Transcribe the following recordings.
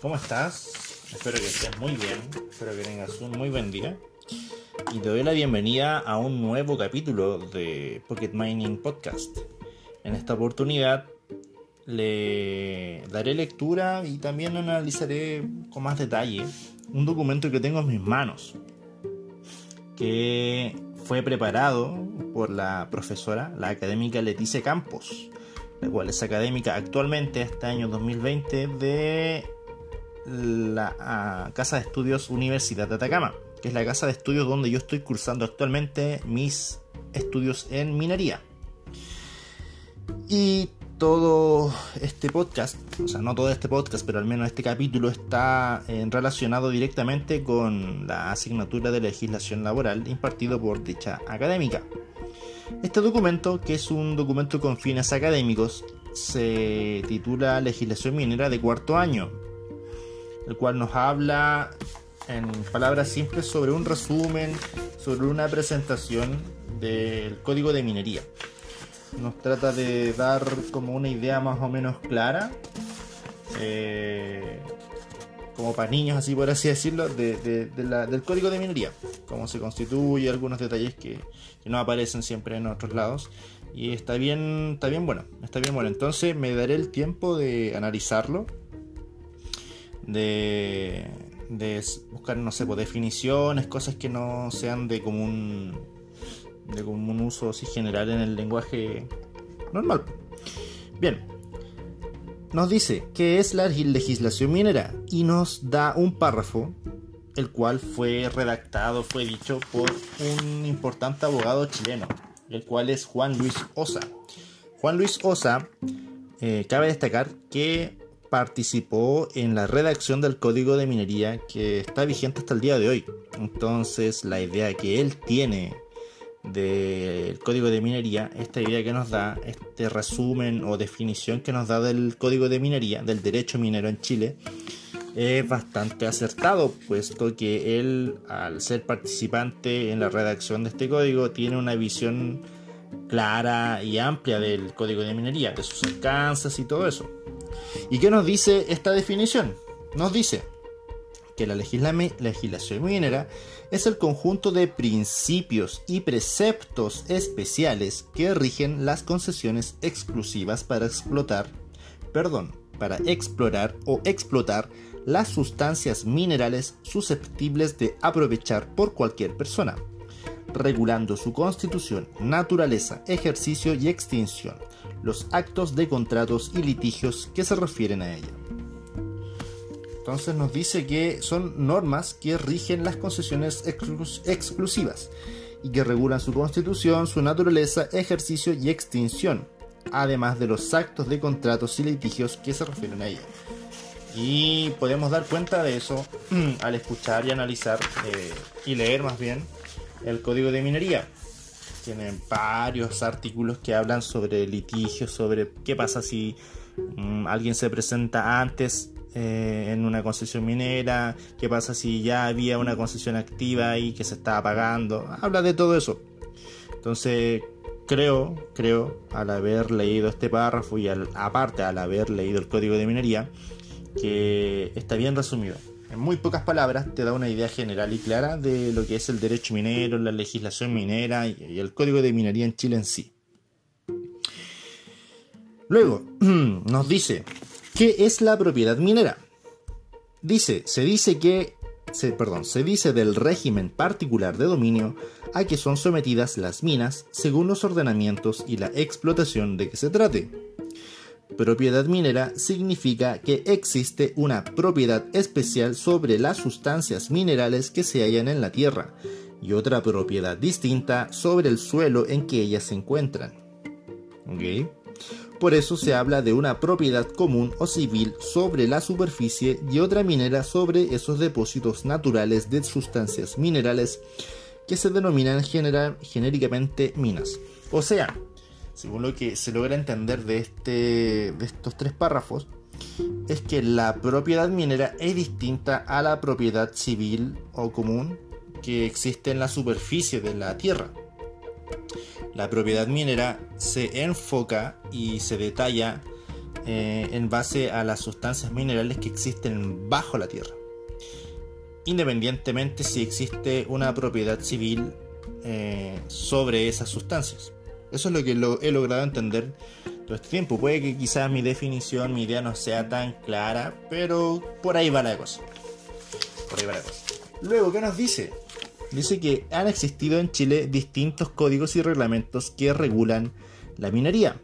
¿cómo estás? Espero que estés muy bien, espero que tengas un muy buen día. Y te doy la bienvenida a un nuevo capítulo de Pocket Mining Podcast. En esta oportunidad le daré lectura y también analizaré con más detalle un documento que tengo en mis manos, que fue preparado por la profesora, la académica Leticia Campos, la cual es académica actualmente este año 2020 de la Casa de Estudios Universidad de Atacama, que es la casa de estudios donde yo estoy cursando actualmente mis estudios en minería. Y todo este podcast, o sea, no todo este podcast, pero al menos este capítulo está eh, relacionado directamente con la asignatura de legislación laboral impartido por dicha académica. Este documento, que es un documento con fines académicos, se titula Legislación Minera de cuarto año, el cual nos habla en palabras simples sobre un resumen, sobre una presentación del código de minería. Nos trata de dar como una idea más o menos clara, eh, como para niños, así por así decirlo, del código de minería, cómo se constituye, algunos detalles que, que no aparecen siempre en otros lados. Y está bien, está bien bueno, está bien bueno. Entonces me daré el tiempo de analizarlo, de, de buscar, no sé, pues, definiciones, cosas que no sean de común, de común uso así general en el lenguaje normal. Bien, nos dice qué es la legislación minera y nos da un párrafo el cual fue redactado, fue dicho por un importante abogado chileno, el cual es Juan Luis Osa. Juan Luis Osa, eh, cabe destacar que participó en la redacción del código de minería que está vigente hasta el día de hoy. Entonces la idea que él tiene del código de minería, esta idea que nos da, este resumen o definición que nos da del código de minería, del derecho minero en Chile, es bastante acertado, puesto que él, al ser participante en la redacción de este código, tiene una visión clara y amplia del código de minería, de sus alcances y todo eso. ¿Y qué nos dice esta definición? Nos dice que la legislación minera es el conjunto de principios y preceptos especiales que rigen las concesiones exclusivas para explotar, perdón, para explorar o explotar las sustancias minerales susceptibles de aprovechar por cualquier persona, regulando su constitución, naturaleza, ejercicio y extinción, los actos de contratos y litigios que se refieren a ella. Entonces nos dice que son normas que rigen las concesiones exclusivas y que regulan su constitución, su naturaleza, ejercicio y extinción, además de los actos de contratos y litigios que se refieren a ella. Y podemos dar cuenta de eso al escuchar y analizar eh, y leer más bien el código de minería. Tienen varios artículos que hablan sobre litigios, sobre qué pasa si mm, alguien se presenta antes eh, en una concesión minera, qué pasa si ya había una concesión activa y que se estaba pagando, habla de todo eso. Entonces, creo, creo, al haber leído este párrafo y aparte al haber leído el código de minería, que está bien resumido en muy pocas palabras, te da una idea general y clara de lo que es el derecho minero, la legislación minera y el código de minería en Chile en sí. Luego, nos dice, ¿qué es la propiedad minera? Dice, se dice que, se, perdón, se dice del régimen particular de dominio a que son sometidas las minas según los ordenamientos y la explotación de que se trate. Propiedad minera significa que existe una propiedad especial sobre las sustancias minerales que se hallan en la tierra y otra propiedad distinta sobre el suelo en que ellas se encuentran. Por eso se habla de una propiedad común o civil sobre la superficie y otra minera sobre esos depósitos naturales de sustancias minerales que se denominan genéricamente minas. O sea, según lo que se logra entender de, este, de estos tres párrafos, es que la propiedad minera es distinta a la propiedad civil o común que existe en la superficie de la tierra. La propiedad minera se enfoca y se detalla eh, en base a las sustancias minerales que existen bajo la tierra, independientemente si existe una propiedad civil eh, sobre esas sustancias. Eso es lo que he logrado entender todo este tiempo. Puede que quizás mi definición, mi idea no sea tan clara, pero por ahí va la cosa. Por ahí va. Luego, ¿qué nos dice? Dice que han existido en Chile distintos códigos y reglamentos que regulan la minería.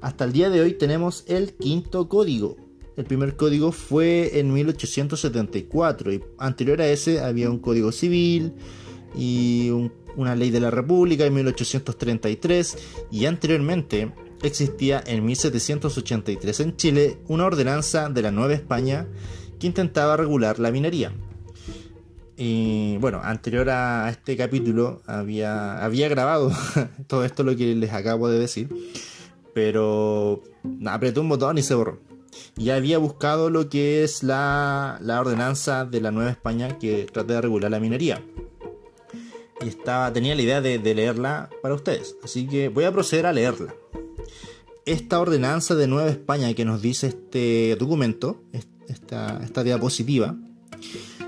Hasta el día de hoy tenemos el quinto código. El primer código fue en 1874 y anterior a ese había un código civil y una ley de la República en 1833 y anteriormente existía en 1783 en Chile una ordenanza de la Nueva España que intentaba regular la minería. Y bueno, anterior a este capítulo había, había grabado todo esto lo que les acabo de decir, pero apreté un botón y se borró. Y había buscado lo que es la, la ordenanza de la Nueva España que trata de regular la minería. Y tenía la idea de, leerla para ustedes, así que voy a proceder a leerla. Esta ordenanza de Nueva España que nos dice este documento, esta, esta diapositiva,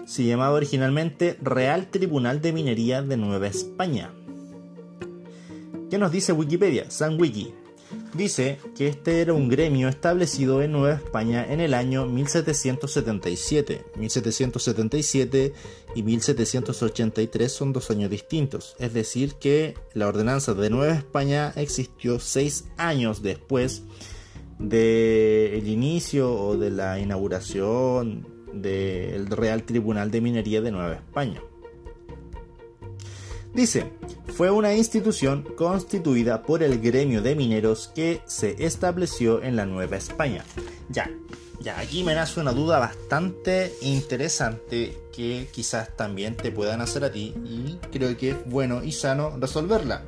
se llamaba originalmente Real Tribunal de Minería de Nueva España. ¿Qué nos dice Wikipedia? San Wiki. Dice que este era un gremio establecido en Nueva España en el año 1777. 1777 y 1783 son dos años distintos. Es decir, que la ordenanza de Nueva España existió seis años después del inicio o de la inauguración del Real Tribunal de Minería de Nueva España. Dice, fue una institución constituida por el gremio de mineros que se estableció en la Nueva España. Ya, ya, aquí me nace una duda bastante interesante que quizás también te puedan hacer a ti y creo que es bueno y sano resolverla.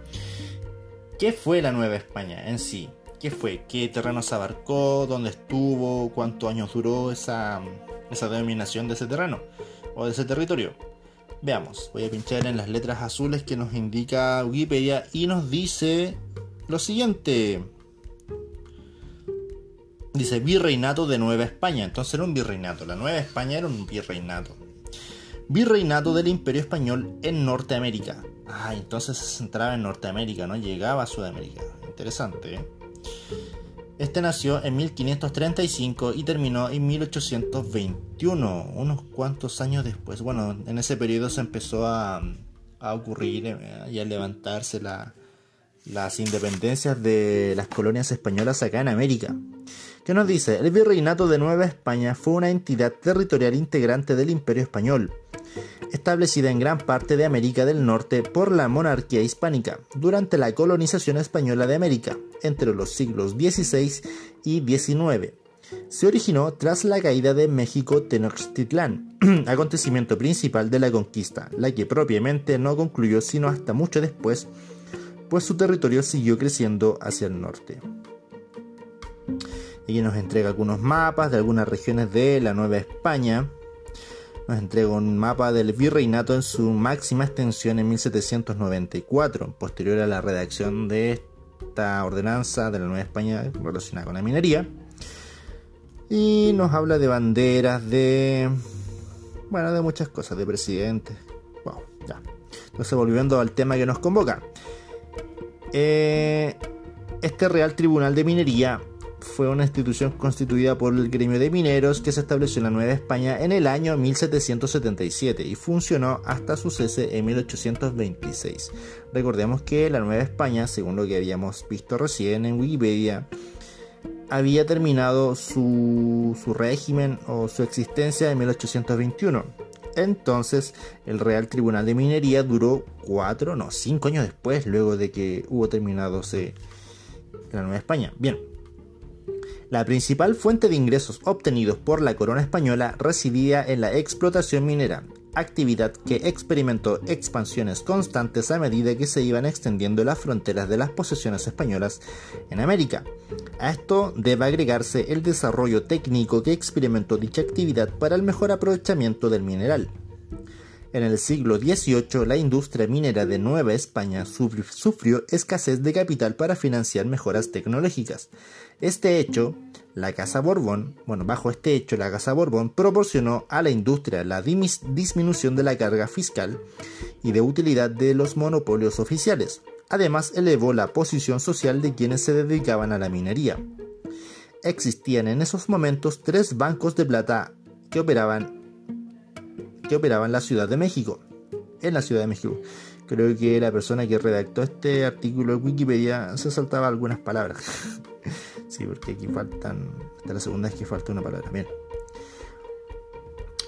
¿Qué fue la Nueva España en sí? ¿Qué fue? ¿Qué terrenos abarcó? ¿Dónde estuvo? ¿Cuántos años duró esa, esa denominación de ese terreno o de ese territorio. Veamos, voy a pinchar en las letras azules que nos indica Wikipedia y nos dice lo siguiente. Dice Virreinato de Nueva España. Entonces era un virreinato. La Nueva España era un virreinato. Virreinato del Imperio Español en Norteamérica. Ah, entonces se centraba en Norteamérica, no llegaba a Sudamérica. Interesante, ¿eh? Este nació en 1535 y terminó en 1821, unos cuantos años después. Bueno, en ese periodo se empezó a, ocurrir eh, y a levantarse las independencias de las colonias españolas acá en América. ¿Qué nos dice? El Virreinato de Nueva España fue una entidad territorial integrante del Imperio Español establecida en gran parte de América del Norte por la monarquía hispánica durante la colonización española de América entre los siglos XVI y XIX. Se originó tras la caída de México Tenochtitlán, acontecimiento principal de la conquista, la que propiamente no concluyó sino hasta mucho después, pues su territorio siguió creciendo hacia el norte. Y nos entrega algunos mapas de algunas regiones de la Nueva España, nos entrega un mapa del virreinato en su máxima extensión en 1794, posterior a la redacción de esta ordenanza de la Nueva España relacionada con la minería. Y nos habla de banderas, de. Bueno, de muchas cosas, de presidentes. Wow, ya. Entonces, volviendo al tema que nos convoca. Eh, este Real Tribunal de Minería fue una institución constituida por el gremio de mineros que se estableció en la Nueva España en el año 1777 y funcionó hasta su cese en 1826. Recordemos que la Nueva España, según lo que habíamos visto recién en Wikipedia, había terminado su, su régimen o su existencia en 1821. Entonces, el Real Tribunal de Minería duró cuatro, no, cinco años después, luego de que hubo terminado la Nueva España. Bien, la principal fuente de ingresos obtenidos por la corona española residía en la explotación minera, actividad que experimentó expansiones constantes a medida que se iban extendiendo las fronteras de las posesiones españolas en América. A esto debe agregarse el desarrollo técnico que experimentó dicha actividad para el mejor aprovechamiento del mineral. En el siglo XVIII, la industria minera de Nueva España sufrió escasez de capital para financiar mejoras tecnológicas. Este hecho, la Casa Borbón, bueno, bajo este hecho, la Casa Borbón proporcionó a la industria la disminución de la carga fiscal y de utilidad de los monopolios oficiales. Además, elevó la posición social de quienes se dedicaban a la minería. Existían en esos momentos tres bancos de plata que operaban que operaba en la Ciudad de México. En la Ciudad de México. Creo que la persona que redactó este artículo de Wikipedia se saltaba algunas palabras. sí, porque aquí faltan. Es la segunda vez que falta una palabra. Bien.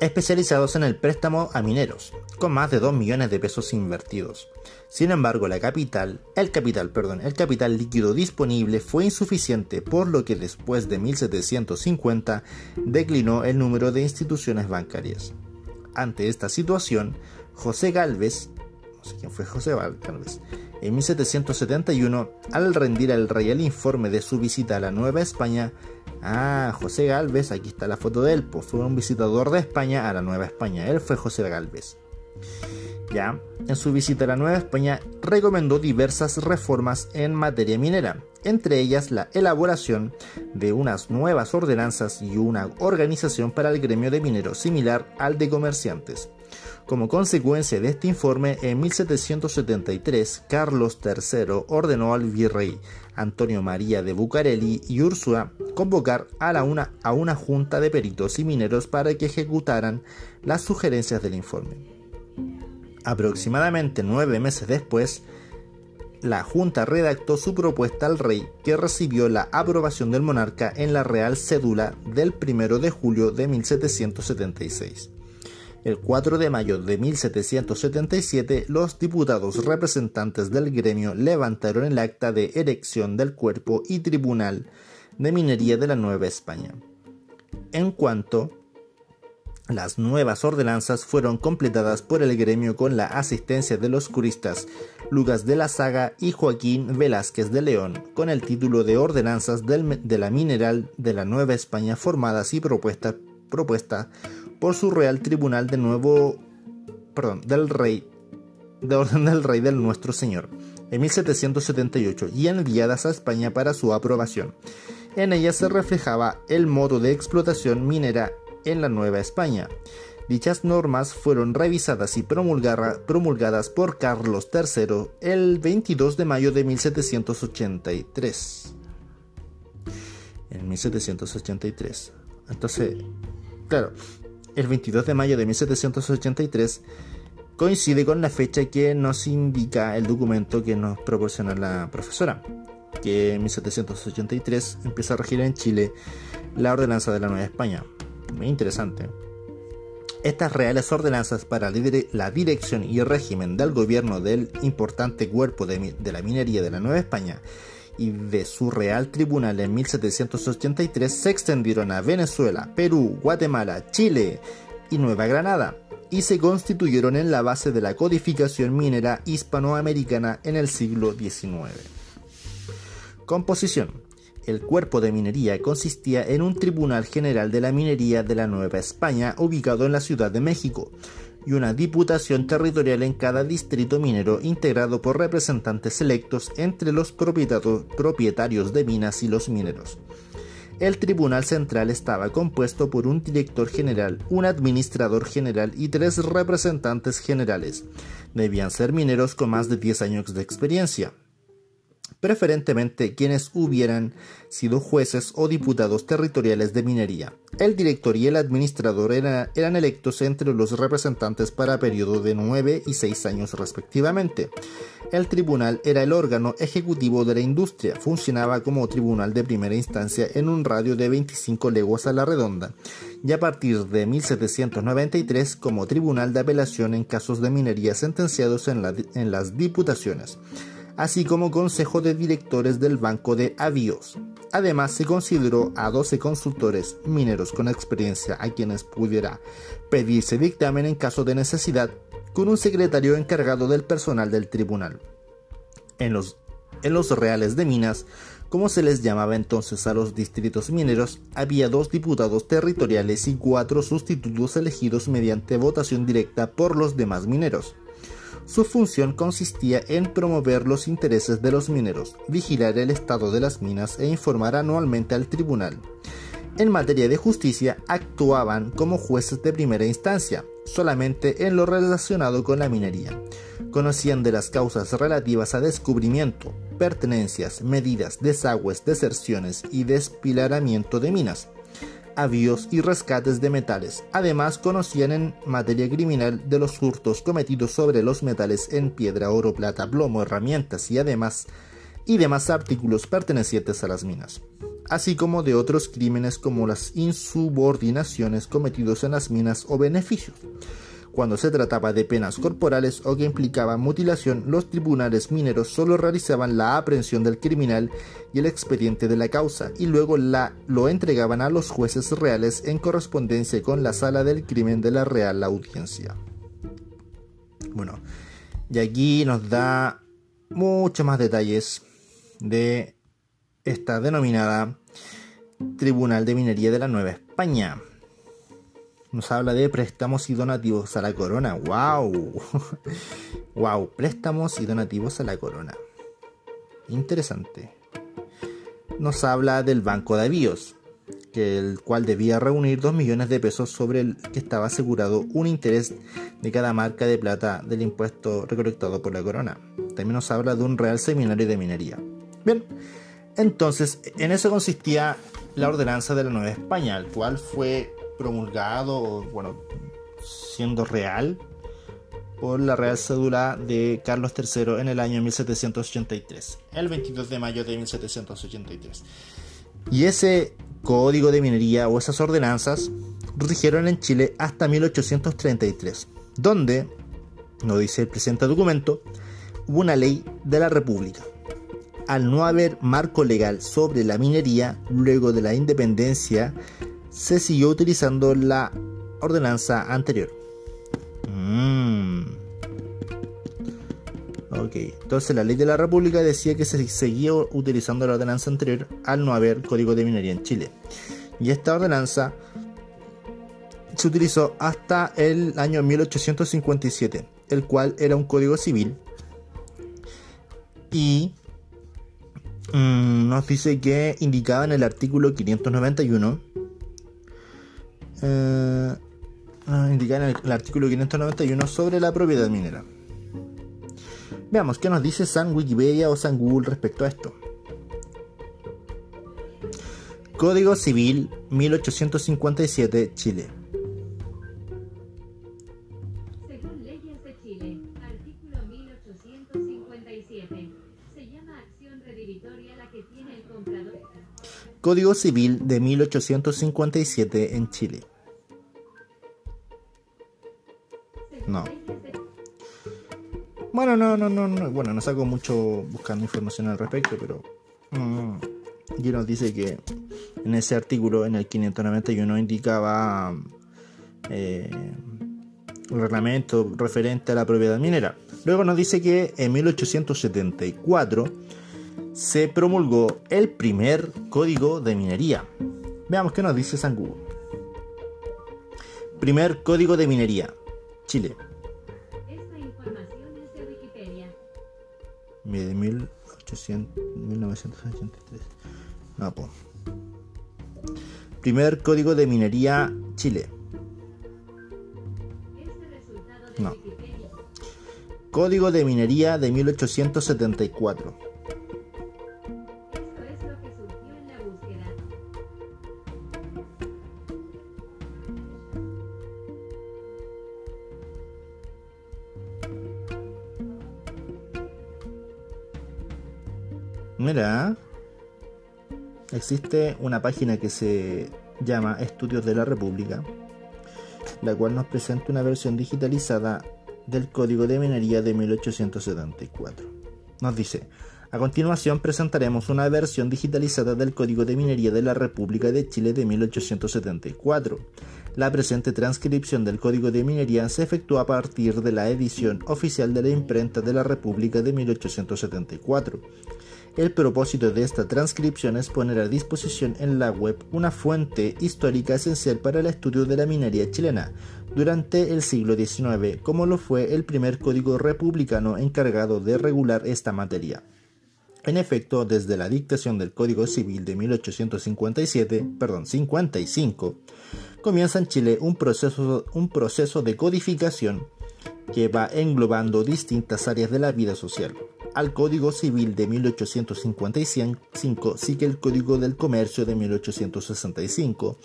Especializados en el préstamo a mineros, con más de 2 millones de pesos invertidos. Sin embargo, la capital, el capital, perdón, el capital líquido disponible fue insuficiente, por lo que después de 1750 declinó el número de instituciones bancarias. Ante esta situación, José Galvez, quién fue José en 1771, al rendir al rey el informe de su visita a la Nueva España, ah, José Galvez, aquí está la foto de él, pues fue un visitador de España a la Nueva España, él fue José Galvez. Ya, en su visita a la Nueva España recomendó diversas reformas en materia minera, entre ellas la elaboración de unas nuevas ordenanzas y una organización para el gremio de mineros similar al de comerciantes. Como consecuencia de este informe, en 1773, Carlos III ordenó al virrey Antonio María de Bucareli y Úrsula convocar a, una, a una junta de peritos y mineros para que ejecutaran las sugerencias del informe. Aproximadamente nueve meses después, la Junta redactó su propuesta al rey, que recibió la aprobación del monarca en la Real Cédula del 1 de julio de 1776. El 4 de mayo de 1777, los diputados representantes del gremio levantaron el acta de erección del cuerpo y tribunal de minería de la Nueva España. En cuanto las nuevas ordenanzas fueron completadas por el gremio con la asistencia de los juristas Lucas de la Saga y Joaquín Velázquez de León, con el título de Ordenanzas de la Mineral de la Nueva España formadas y propuestas propuesta por su Real Tribunal de Nuevo, perdón, del Rey, de orden del Rey del Nuestro Señor, en 1778 y enviadas a España para su aprobación. En ellas se reflejaba el modo de explotación minera en la Nueva España. Dichas normas fueron revisadas y promulgadas por Carlos III el 22 de mayo de 1783. En 1783. Entonces, claro, el 22 de mayo de 1783 coincide con la fecha que nos indica el documento que nos proporciona la profesora, que en 1783 empieza a regir en Chile la ordenanza de la Nueva España muy interesante. Estas reales ordenanzas para la dirección y régimen del gobierno del importante cuerpo de, la minería de la Nueva España y de su Real Tribunal en 1783 se extendieron a Venezuela, Perú, Guatemala, Chile y Nueva Granada y se constituyeron en la base de la codificación minera hispanoamericana en el siglo XIX. Composición el cuerpo de minería consistía en un Tribunal General de la Minería de la Nueva España ubicado en la Ciudad de México y una diputación territorial en cada distrito minero integrado por representantes electos entre los propietarios de minas y los mineros. El Tribunal Central estaba compuesto por un director general, un administrador general y tres representantes generales. Debían ser mineros con más de 10 años de experiencia preferentemente quienes hubieran sido jueces o diputados territoriales de minería. El director y el administrador eran electos entre los representantes para periodo de 9 y 6 años respectivamente. El tribunal era el órgano ejecutivo de la industria, funcionaba como tribunal de primera instancia en un radio de 25 leguas a la redonda, y a partir de 1793 como tribunal de apelación en casos de minería sentenciados en, en las diputaciones así como consejo de directores del Banco de Avíos. Además, se consideró a 12 consultores mineros con experiencia a quienes pudiera pedirse dictamen en caso de necesidad, con un secretario encargado del personal del tribunal. En los, en los reales de minas Como se les llamaba entonces a los distritos mineros, había dos diputados territoriales y cuatro sustitutos elegidos mediante votación directa por los demás mineros. Su función consistía en promover los intereses de los mineros, vigilar el estado de las minas e informar anualmente al tribunal. En materia de justicia actuaban como jueces de primera instancia, solamente en lo relacionado con la minería. Conocían de las causas relativas a descubrimiento, pertenencias, medidas, desagües, deserciones y despilaramiento de minas, avíos y rescates de metales. Además, conocían en materia criminal de los hurtos cometidos sobre los metales en piedra, oro, plata, plomo, herramientas y además y demás artículos pertenecientes a las minas, así como de otros crímenes como las insubordinaciones cometidos en las minas o beneficios. Cuando se trataba de penas corporales o que implicaban mutilación, los tribunales mineros solo realizaban la aprehensión del criminal y el expediente de la causa y luego la, lo entregaban a los jueces reales en correspondencia con la sala del crimen de la Real Audiencia. Bueno, y aquí nos da muchos más detalles de esta denominada Tribunal de Minería de la Nueva España nos habla de préstamos y donativos a la corona. ¡Wow! ¡Wow! Préstamos y donativos a la corona. Interesante. Nos habla del Banco de Avíos, que el cual debía reunir 2 millones de pesos sobre el que estaba asegurado un interés de cada marca de plata del impuesto recolectado por la corona. También nos habla de un real seminario de minería. Bien, entonces en eso consistía la ordenanza de la Nueva España, el cual fue promulgado, bueno, siendo real, por la Real Cédula de Carlos III en el año 1783, el 22 de mayo de 1783. Y ese código de minería o esas ordenanzas rigieron en Chile hasta 1833, donde, no dice el presente documento, hubo una ley de la República. Al no haber marco legal sobre la minería, luego de la independencia, se siguió utilizando la ordenanza anterior. Mm. Ok, entonces la ley de la República decía que se seguía utilizando la ordenanza anterior al no haber código de minería en Chile. Y esta ordenanza se utilizó hasta el año 1857, el cual era un código civil. Y mm, nos dice que indicaba en el artículo 591 eh, en el, artículo 591 sobre la propiedad minera. Veamos qué nos dice San Wikipedia o San Google respecto a esto. Código Civil 1857 Chile. Código Civil de 1857 en Chile. No. Bueno, no, no, no, no. Bueno, no saco mucho buscando información al respecto, pero. Mm, y nos dice que en ese artículo, en el 591, indicaba eh, un reglamento referente a la propiedad minera. Luego nos dice que en 1874 se promulgó el primer código de minería. Veamos qué nos dice San Google. Primer código de minería. Chile. Esta información es de Wikipedia. De 1800, 1983. No, po. Primer código de minería Chile. Este no. Código de minería de 1874. Mira, existe una página que se llama Estudios de la República, la cual nos presenta una versión digitalizada del Código de Minería de 1874. Nos dice, a continuación presentaremos una versión digitalizada del Código de Minería de la República de Chile de 1874. La presente transcripción del Código de Minería se efectúa a partir de la edición oficial de la imprenta de la República de 1874 El propósito de esta transcripción es poner a disposición en la web una fuente histórica esencial para el estudio de la minería chilena durante el siglo XIX, como lo fue el primer código republicano encargado de regular esta materia. En efecto, desde la dictación del Código Civil de 1857, perdón, 55, comienza en Chile un proceso, un proceso de codificación que va englobando distintas áreas de la vida social. Al Código Civil de 1855 sigue el Código del Comercio de 1865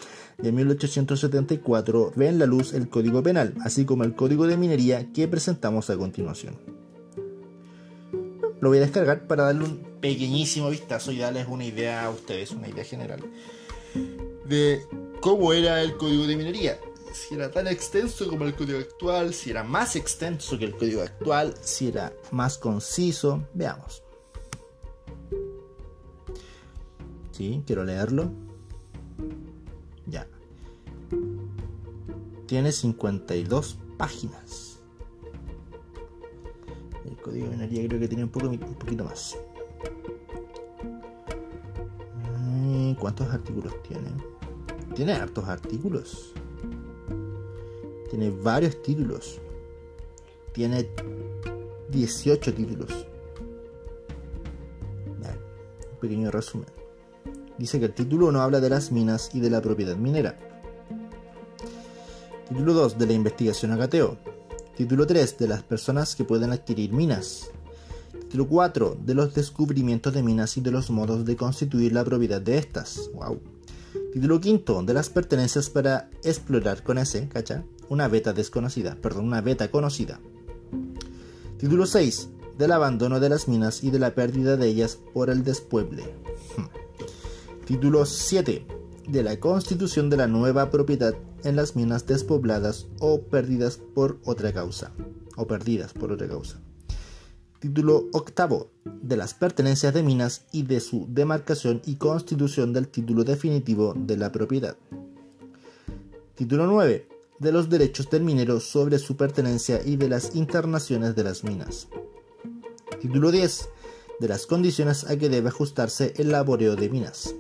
y en 1874 ve en la luz el Código Penal, así como el Código de Minería que presentamos a continuación. Lo voy a descargar para darle un pequeñísimo vistazo y darles una idea a ustedes, una idea general de cómo era el Código de Minería si era tan extenso como el código actual, si era más extenso que el código actual, si era más conciso. Veamos. Sí, quiero leerlo. Ya. Tiene 52 páginas. El código de minería creo que tiene un, poco, un poquito más. ¿Cuántos artículos tiene? Tiene hartos artículos. Tiene varios títulos. Tiene 18 títulos. un pequeño resumen. Dice que el título 1 habla de las minas y de la propiedad minera. Título 2 de la investigación agateo. Título 3 de las personas que pueden adquirir minas. Título 4 de los descubrimientos de minas y de los modos de constituir la propiedad de estas. Wow. Título 5 de las pertenencias para explorar con ese, ¿cacha? Una beta desconocida, perdón, una beta conocida. Título 6. Del abandono de las minas y de la pérdida de ellas por el despueble. Hmm. Título 7. De la constitución de la nueva propiedad en las minas despobladas o perdidas por otra causa. O perdidas por otra causa. Título 8. De las pertenencias de minas y de su demarcación y constitución del título definitivo de la propiedad. Título 9 de los derechos del minero sobre su pertenencia y de las internaciones de las minas. Título 10. De las condiciones a que debe ajustarse el laboreo de minas.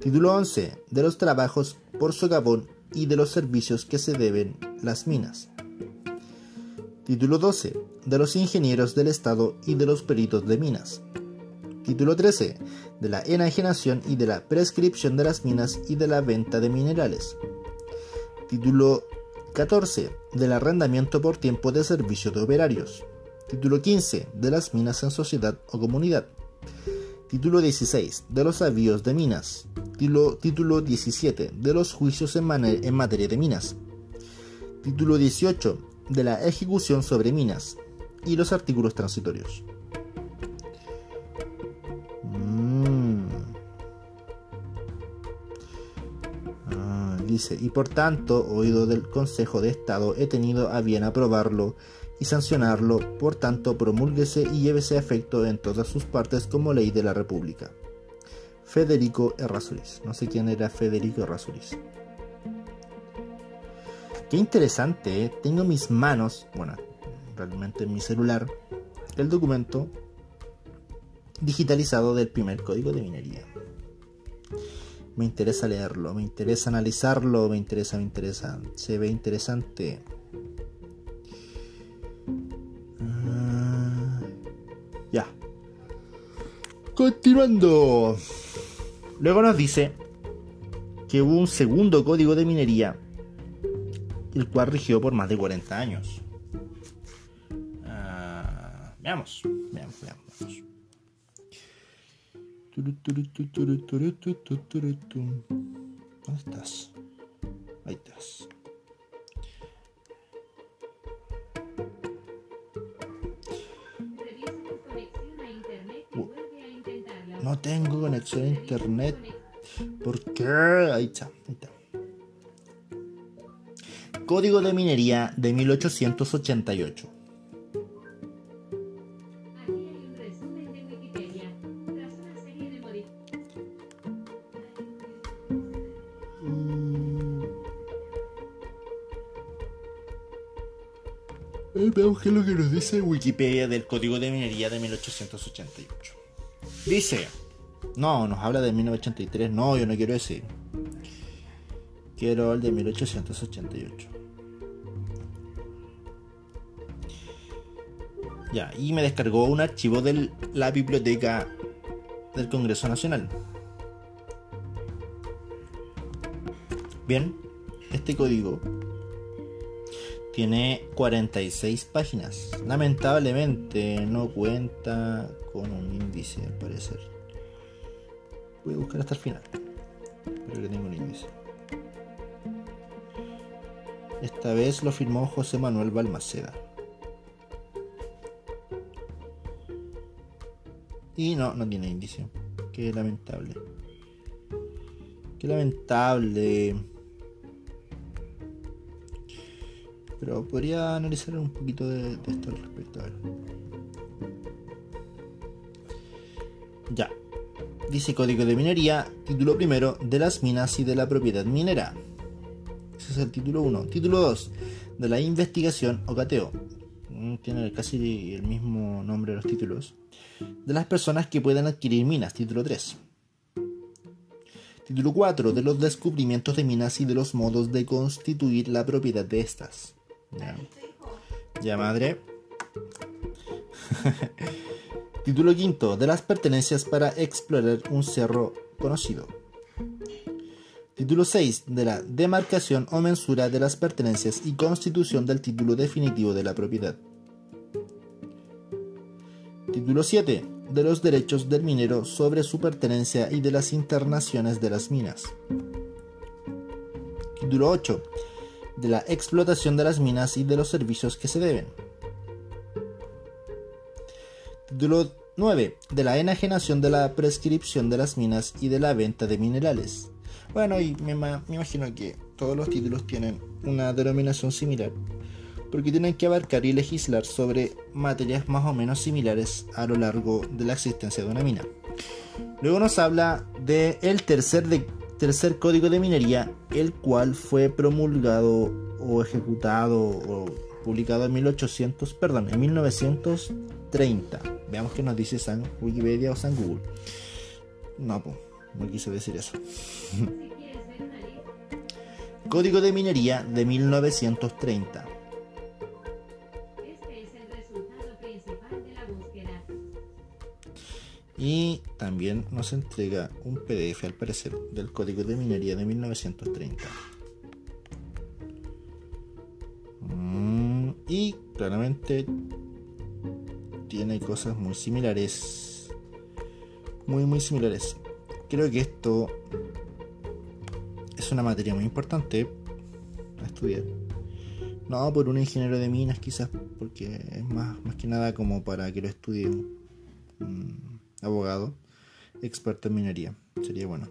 Título 11. De los trabajos por socavón y de los servicios que se deben las minas. Título 12. De los ingenieros del Estado y de los peritos de minas. Título 13. De la enajenación y de la prescripción de las minas y de la venta de minerales. Título 14. Del arrendamiento por tiempo de servicio de operarios. Título 15. De las minas en sociedad o comunidad. Título 16. De los avíos de minas. Título, título 17. De los juicios en, en materia de minas. Título 18. De la ejecución sobre minas. Y los artículos transitorios. Y por tanto, oído del Consejo de Estado, he tenido a bien aprobarlo y sancionarlo, por tanto, promulguese y llévese a efecto en todas sus partes como ley de la República. Federico Errázuriz. No sé quién era Federico Errázuriz. Qué interesante, ¿eh? tengo en mis manos, bueno, realmente en mi celular, el documento digitalizado del primer código de minería me interesa leerlo, me interesa analizarlo, me interesa, me interesa, se ve interesante. Ah, ya. Continuando. Luego nos dice que hubo un segundo código de minería, el cual rigió por más de 40 años. Ah, veamos, veamos, veamos. ¿Dónde estás? Ahí estás. No tengo conexión a internet. ¿Por qué? Ahí está, ahí está. Código de minería de 1888. Dice Wikipedia del Código de Minería de 1888. Dice, no, nos habla de 1983, no, yo no quiero ese. Quiero el de 1888. Ya, y me descargó un archivo de la biblioteca del Congreso Nacional. Bien, este código tiene 46 páginas. Lamentablemente no cuenta con un índice al parecer. Voy a buscar hasta el final. Espero que tenga un índice. Esta vez lo firmó José Manuel Balmaceda. Y no, no tiene índice. Qué lamentable. Qué lamentable. Pero podría analizar un poquito de, esto al respecto. Ya. Dice código de minería, título primero, de las minas y de la propiedad minera. Ese es el título 1. Título 2, de la investigación o cateo. Mm, tiene casi el mismo nombre de los títulos. De las personas que pueden adquirir minas. Título 3. Título 4. De los descubrimientos de minas y de los modos de constituir la propiedad de estas. Ya, madre. Título 5. De las pertenencias para explorar un cerro conocido. Título 6. De la demarcación o mensura de las pertenencias y constitución del título definitivo de la propiedad. Título 7. De los derechos del minero sobre su pertenencia y de las internaciones de las minas. Título 8 de la explotación de las minas y de los servicios que se deben. Título 9. De la enajenación de la prescripción de las minas y de la venta de minerales. Bueno, y me, imagino que todos los títulos tienen una denominación similar, porque tienen que abarcar y legislar sobre materias más o menos similares a lo largo de la existencia de una mina. Luego nos habla del el tercer de tercer código de minería, el cual fue promulgado o ejecutado o publicado en 1800, perdón, en 1930. Veamos qué nos dice San Wikipedia o San Google. No, pues, no quise decir eso. Código de minería de 1930. Y también nos entrega un PDF al parecer del código de minería de 1930. Mm, y claramente tiene cosas muy similares. Muy muy similares. Creo que esto es una materia muy importante a estudiar. No por un ingeniero de minas quizás, porque es más, más que nada como para que lo estudie abogado, experto en minería. Sería bueno.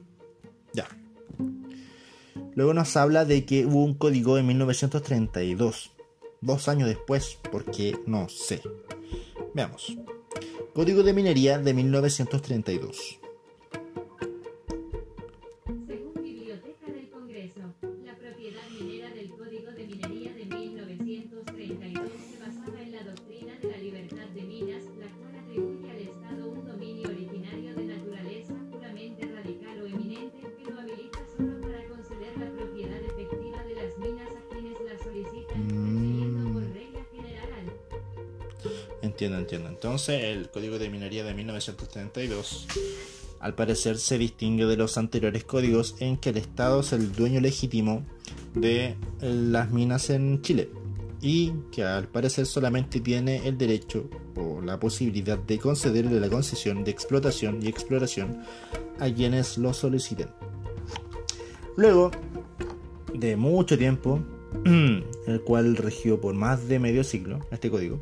Ya. Luego nos habla de que hubo un código en 1932. Dos años después, porque no sé. Veamos. Código de minería de 1932. el Código de Minería de 1932. Al parecer se distingue de los anteriores códigos en que el Estado es el dueño legítimo de eh, las minas en Chile y que al parecer solamente tiene el derecho o la posibilidad de concederle la concesión de explotación y exploración a quienes lo soliciten. Luego de mucho tiempo, el cual regió por más de medio siglo este código,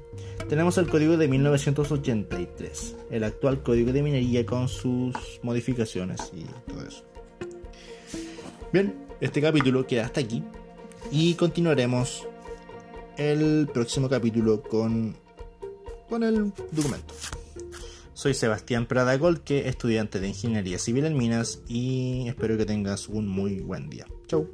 tenemos el código de 1983, el actual código de minería con sus modificaciones y todo eso. Bien, este capítulo queda hasta aquí y continuaremos el próximo capítulo con, con el documento. Soy Sebastián Prada Golque, estudiante de Ingeniería Civil en Minas y espero que tengas un muy buen día. Chau.